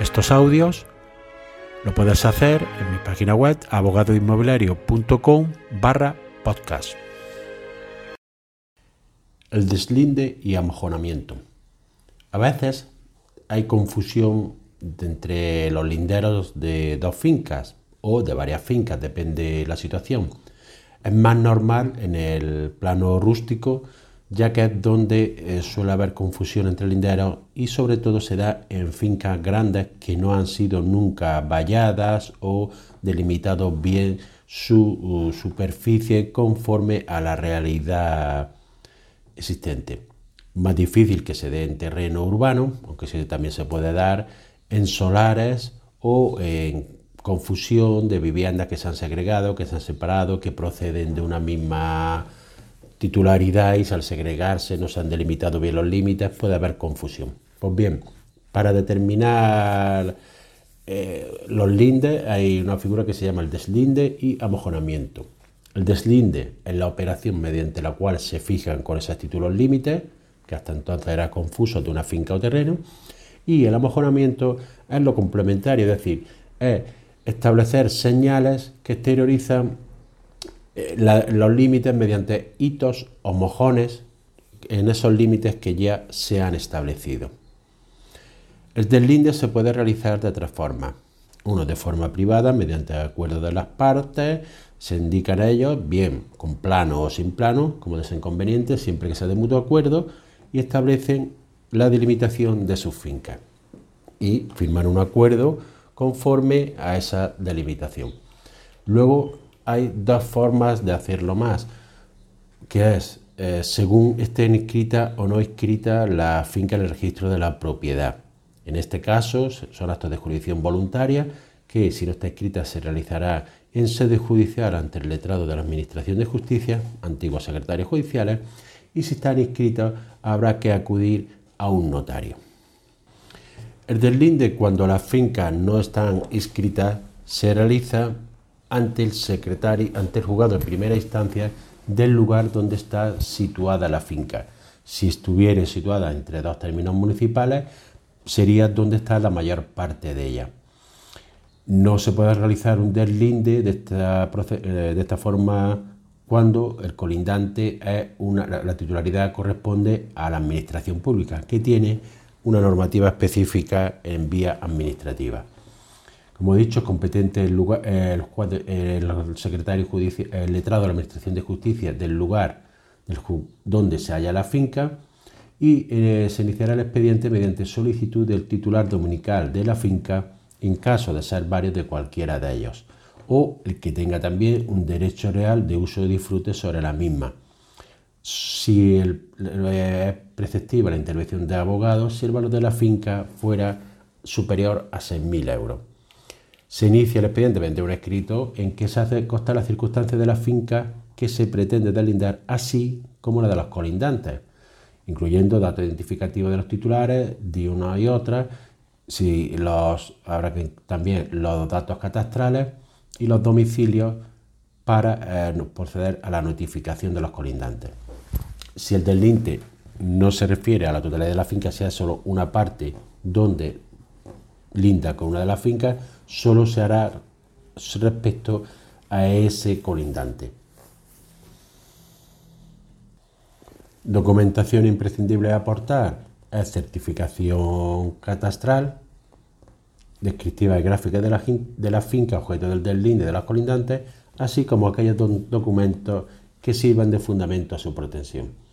estos audios, lo puedes hacer en mi página web abogadoinmobiliario.com barra podcast. El deslinde y amojonamiento. A veces hay confusión entre los linderos de dos fincas o de varias fincas, depende de la situación. Es más normal en el plano rústico, ya que es donde eh, suele haber confusión entre linderos y sobre todo se da en fincas grandes que no han sido nunca valladas o delimitado bien su uh, superficie conforme a la realidad existente. Más difícil que se dé en terreno urbano, aunque también se puede dar en solares o en confusión de viviendas que se han segregado, que se han separado, que proceden de una misma titularidad y al segregarse no se han delimitado bien los límites, puede haber confusión. Pues bien, para determinar eh, los lindes hay una figura que se llama el deslinde y amojonamiento. El deslinde es la operación mediante la cual se fijan con exactitud los límites, que hasta entonces era confuso de una finca o terreno, y el amojonamiento es lo complementario, es decir, es establecer señales que exteriorizan eh, los límites mediante hitos o mojones en esos límites que ya se han establecido. El deslinde se puede realizar de tres formas. Uno de forma privada, mediante acuerdo de las partes, se indican ellos, bien con plano o sin plano, como desinconveniente, siempre que sea de mutuo acuerdo, y establecen la delimitación de sus fincas. Y firman un acuerdo conforme a esa delimitación. Luego hay dos formas de hacerlo más, que es eh, según esté inscrita o no inscrita la finca en el registro de la propiedad. En este caso son actos de jurisdicción voluntaria que si no está escrita se realizará en sede judicial ante el letrado de la Administración de Justicia, antiguos secretarios judiciales, y si están inscritos habrá que acudir a un notario. El deslinde cuando las fincas no están inscritas se realiza ante el secretario, ante el juzgado de primera instancia del lugar donde está situada la finca. Si estuviera situada entre dos términos municipales, sería donde está la mayor parte de ella. No se puede realizar un deslinde de esta, eh, de esta forma cuando el colindante es una, la titularidad corresponde a la administración pública, que tiene una normativa específica en vía administrativa. Como he dicho, es competente el, lugar, el, secretario judicial, el letrado de la Administración de Justicia del lugar donde se halla la finca y eh, se iniciará el expediente mediante solicitud del titular dominical de la finca en caso de ser varios de cualquiera de ellos o el que tenga también un derecho real de uso y disfrute sobre la misma. Si es preceptiva la intervención de abogados, si el valor de la finca fuera superior a 6.000 euros. Se inicia el expediente mediante un escrito en que se hace constar las circunstancias de la finca que se pretende deslindar, así como la de los colindantes, incluyendo datos identificativos de los titulares de una y otra, si los, habrá que, también los datos catastrales y los domicilios para eh, proceder a la notificación de los colindantes. Si el deslinde no se refiere a la totalidad de la finca, sea solo una parte donde linda con una de las fincas, solo se hará respecto a ese colindante. Documentación imprescindible a aportar es certificación catastral, descriptiva y gráfica de la, de finca, objeto del deslinde de las colindantes, así como aquellos documentos que sirvan de fundamento a su protección.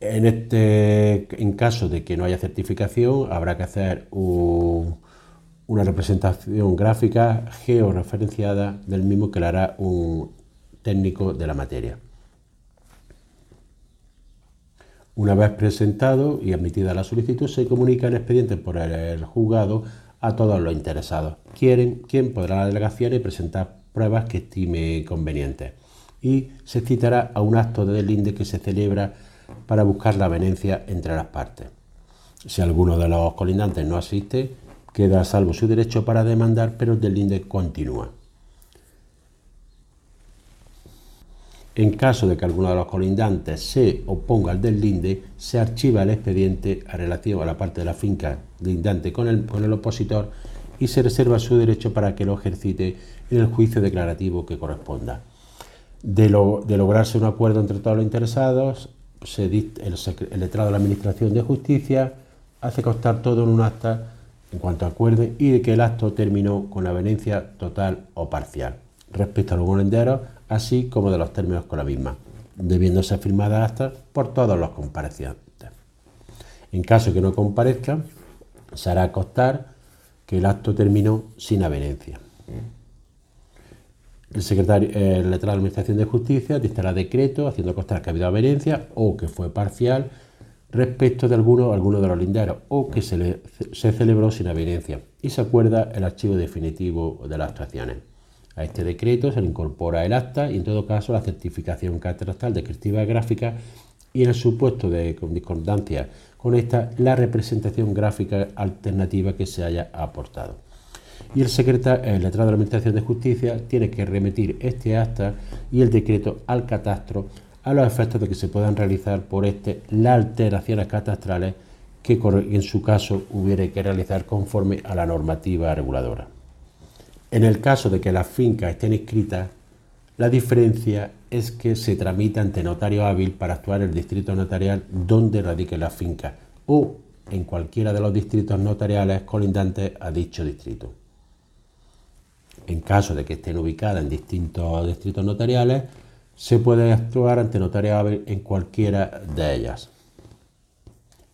En, este, en caso de que no haya certificación, habrá que hacer una representación gráfica georreferenciada del mismo que le hará un técnico de la materia. Una vez presentado y admitida la solicitud, se comunica el expediente por el juzgado a todos los interesados, quieren, quien podrá la delegación y presentar pruebas que estime convenientes. Y se citará a un acto de deslinde que se celebra para buscar la venencia entre las partes. Si alguno de los colindantes no asiste, queda a salvo su derecho para demandar, pero el deslinde continúa. En caso de que alguno de los colindantes se oponga al deslinde, se archiva el expediente a relación a la parte de la finca lindante con el, con el opositor y se reserva su derecho para que lo ejercite en el juicio declarativo que corresponda. De, lograrse un acuerdo entre todos los interesados, se, el, el letrado de la Administración de Justicia hace constar todo en un acta en cuanto acuerde y de que el acto terminó con la total o parcial respecto a los volenteros, así como de los términos con la misma, debiendo ser firmada hasta por todos los comparecientes. En caso que no comparezca, se hará constar que el acto terminó sin avenencia. El secretario, el letrado Administración de Justicia dictará decreto haciendo constar que ha habido avenencia o que fue parcial respecto de alguno, alguno de los linderos o que se, se celebró sin avenencia y se acuerda el archivo definitivo de las actuaciones. A este decreto se le incorpora el acta y en todo caso la certificación catastral descriptiva gráfica y en el supuesto de discordancia con esta la representación gráfica alternativa que se haya aportado. Y el secretario, letrado de la Administración de Justicia tiene que remitir este acta y el decreto al catastro a los efectos de que se puedan realizar por este las alteraciones catastrales que en su caso hubiere que realizar conforme a la normativa reguladora. En el caso de que las fincas estén inscritas, la diferencia es que se tramita ante notario hábil para actuar el distrito notarial donde radique la finca o en cualquiera de los distritos notariales colindantes a dicho distrito. En caso de que estén ubicadas en distintos distritos notariales, se puede actuar ante notario en cualquiera de ellas.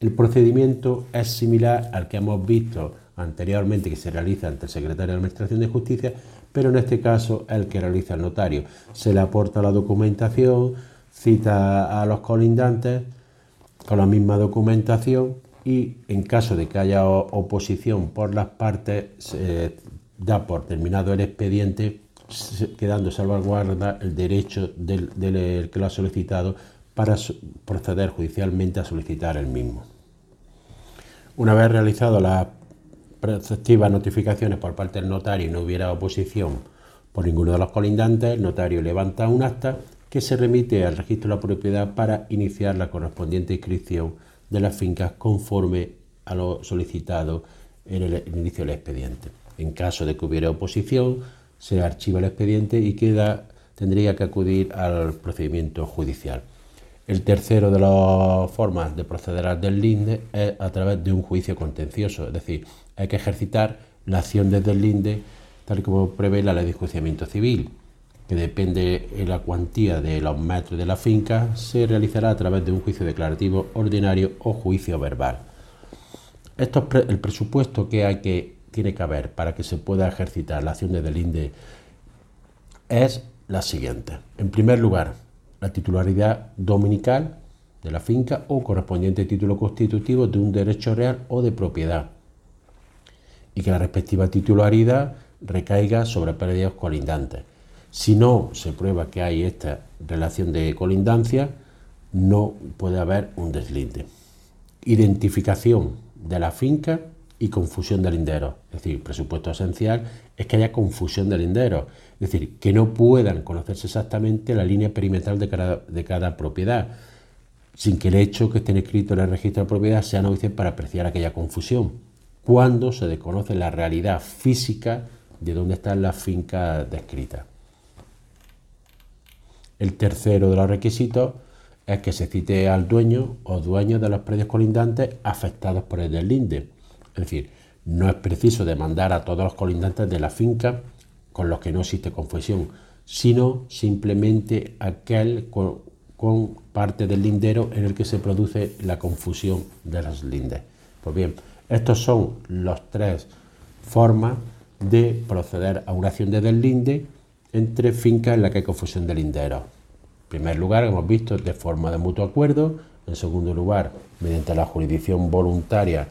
El procedimiento es similar al que hemos visto anteriormente que se realiza ante el secretario de Administración de Justicia, pero en este caso el que realiza el notario. Se le aporta la documentación, cita a los colindantes con la misma documentación y en caso de que haya oposición por las partes, se da por terminado el expediente, quedando salvaguarda el derecho del, que lo ha solicitado para proceder judicialmente a solicitar el mismo. Una vez realizado la preceptivas notificaciones por parte del notario y no hubiera oposición por ninguno de los colindantes, el notario levanta un acta que se remite al registro de la propiedad para iniciar la correspondiente inscripción de las fincas conforme a lo solicitado en el inicio del expediente. En caso de que hubiera oposición, se archiva el expediente y queda, tendría que acudir al procedimiento judicial. El tercero de las formas de proceder al deslinde es a través de un juicio contencioso, es decir, hay que ejercitar la acción de deslinde tal como prevé la ley de enjuiciamiento civil, que depende de la cuantía de los metros de la finca, se realizará a través de un juicio declarativo ordinario o juicio verbal. Esto es el presupuesto que, hay que tiene que haber para que se pueda ejercitar la acción de deslinde es la siguiente. En primer lugar, la titularidad dominical de la finca o correspondiente título constitutivo de un derecho real o de propiedad y que la respectiva titularidad recaiga sobre predios colindantes. Si no se prueba que hay esta relación de colindancia, no puede haber un deslinde. Identificación de la finca y confusión de linderos. Es decir, presupuesto esencial es que haya confusión de linderos. Es decir, que no puedan conocerse exactamente la línea perimetral de cada, propiedad, sin que el hecho que estén escritos en el registro de propiedad sea novice para apreciar aquella confusión, cuando se desconoce la realidad física de dónde están las fincas descritas. El tercero de los requisitos es que se cite al dueño o dueños de los predios colindantes afectados por el deslinde es decir, no es preciso demandar a todos los colindantes de la finca con los que no existe confesión, sino simplemente aquel con, parte del lindero en el que se produce la confusión de las lindes. Pues bien, estas son las tres formas de proceder a una acción de deslinde entre fincas en las que hay confusión de linderos. En primer lugar, hemos visto de forma de mutuo acuerdo. En segundo lugar, mediante la jurisdicción voluntaria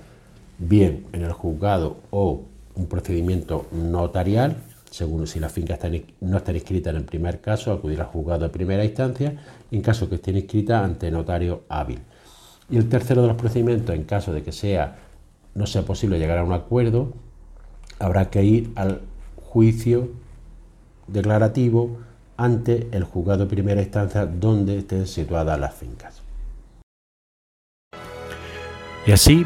bien en el juzgado o un procedimiento notarial, según si la finca no está inscrita en el primer caso, acudir al juzgado de primera instancia, en caso que esté inscrita ante notario hábil. Y el tercero de los procedimientos, en caso de que sea no sea posible llegar a un acuerdo, habrá que ir al juicio declarativo ante el juzgado de primera instancia donde estén situadas las fincas. Y así